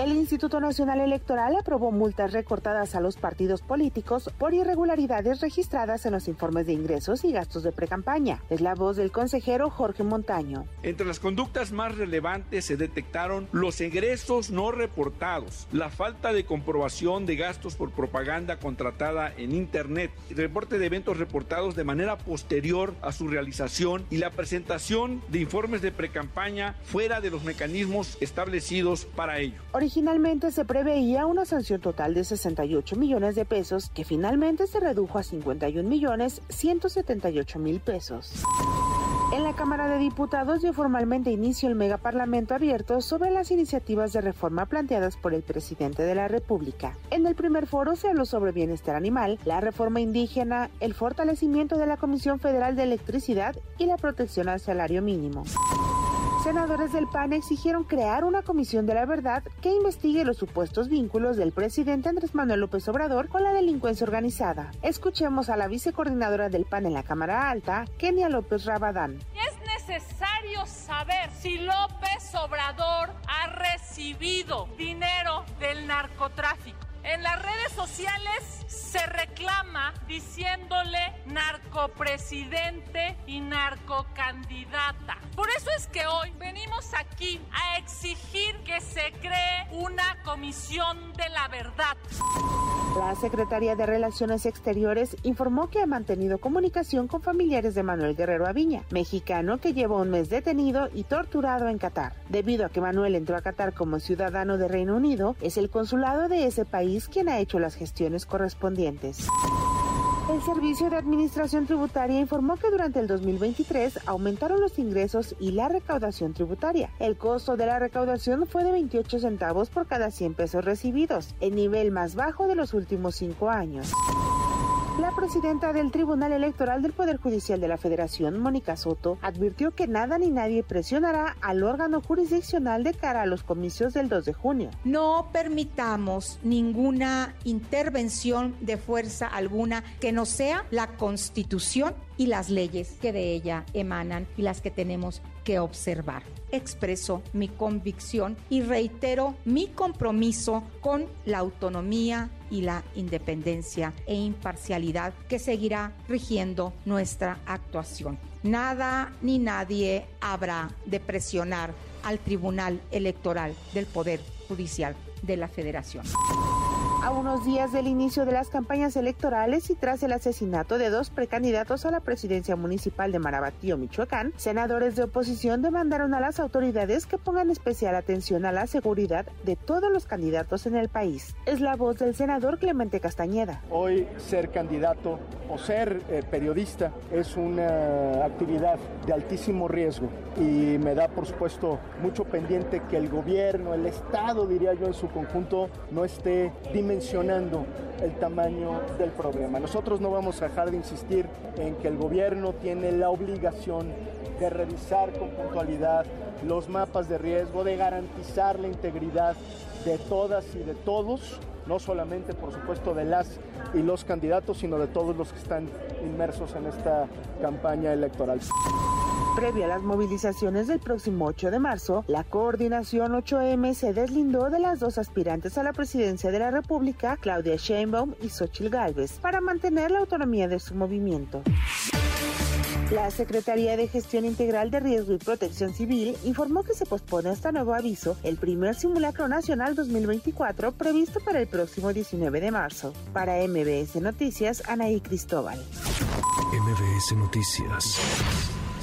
El Instituto Nacional Electoral aprobó multas recortadas a los partidos políticos por irregularidades registradas en los informes de ingresos y gastos de precampaña. Es la voz del consejero Jorge Montaño. Entre las conductas más relevantes se detectaron los egresos no reportados, la falta de comprobación de gastos por propaganda contratada en Internet, el reporte de eventos reportados de manera posterior a su realización y la presentación de informes de precampaña fuera de los mecanismos establecidos para ello. Originalmente se preveía una sanción total de 68 millones de pesos que finalmente se redujo a 51 millones 178 mil pesos. En la Cámara de Diputados dio formalmente inicio el megaparlamento abierto sobre las iniciativas de reforma planteadas por el presidente de la República. En el primer foro se habló sobre bienestar animal, la reforma indígena, el fortalecimiento de la Comisión Federal de Electricidad y la protección al salario mínimo. Senadores del PAN exigieron crear una comisión de la verdad que investigue los supuestos vínculos del presidente Andrés Manuel López Obrador con la delincuencia organizada. Escuchemos a la vicecoordinadora del PAN en la Cámara Alta, Kenia López Rabadán. Es necesario saber si López Obrador ha recibido dinero del narcotráfico. En las redes sociales se reclama diciéndole narcopresidente y narcocandidata. Por eso es que hoy venimos aquí a exigir que se cree una comisión de la verdad. La Secretaría de Relaciones Exteriores informó que ha mantenido comunicación con familiares de Manuel Guerrero Aviña, mexicano que lleva un mes detenido y torturado en Qatar. Debido a que Manuel entró a Qatar como ciudadano de Reino Unido, es el consulado de ese país quien ha hecho las gestiones correspondientes. El Servicio de Administración Tributaria informó que durante el 2023 aumentaron los ingresos y la recaudación tributaria. El costo de la recaudación fue de 28 centavos por cada 100 pesos recibidos, el nivel más bajo de los últimos cinco años. La presidenta del Tribunal Electoral del Poder Judicial de la Federación, Mónica Soto, advirtió que nada ni nadie presionará al órgano jurisdiccional de cara a los comicios del 2 de junio. No permitamos ninguna intervención de fuerza alguna que no sea la Constitución y las leyes que de ella emanan y las que tenemos que observar. Expreso mi convicción y reitero mi compromiso con la autonomía y la independencia e imparcialidad que seguirá rigiendo nuestra actuación. Nada ni nadie habrá de presionar al Tribunal Electoral del Poder Judicial de la Federación. A unos días del inicio de las campañas electorales y tras el asesinato de dos precandidatos a la presidencia municipal de Marabatío, Michoacán, senadores de oposición demandaron a las autoridades que pongan especial atención a la seguridad de todos los candidatos en el país. Es la voz del senador Clemente Castañeda. Hoy ser candidato o ser eh, periodista es una actividad de altísimo riesgo y me da por supuesto mucho pendiente que el gobierno, el Estado diría yo en su conjunto, no esté dimensionando el tamaño del problema. Nosotros no vamos a dejar de insistir en que el gobierno tiene la obligación de revisar con puntualidad los mapas de riesgo, de garantizar la integridad de todas y de todos, no solamente por supuesto de las y los candidatos, sino de todos los que están inmersos en esta campaña electoral. Previo a las movilizaciones del próximo 8 de marzo, la coordinación 8M se deslindó de las dos aspirantes a la presidencia de la República, Claudia Sheinbaum y Xochitl Gálvez, para mantener la autonomía de su movimiento. La Secretaría de Gestión Integral de Riesgo y Protección Civil informó que se pospone hasta nuevo aviso el primer simulacro nacional 2024 previsto para el próximo 19 de marzo. Para MBS Noticias, Anaí Cristóbal. MBS Noticias.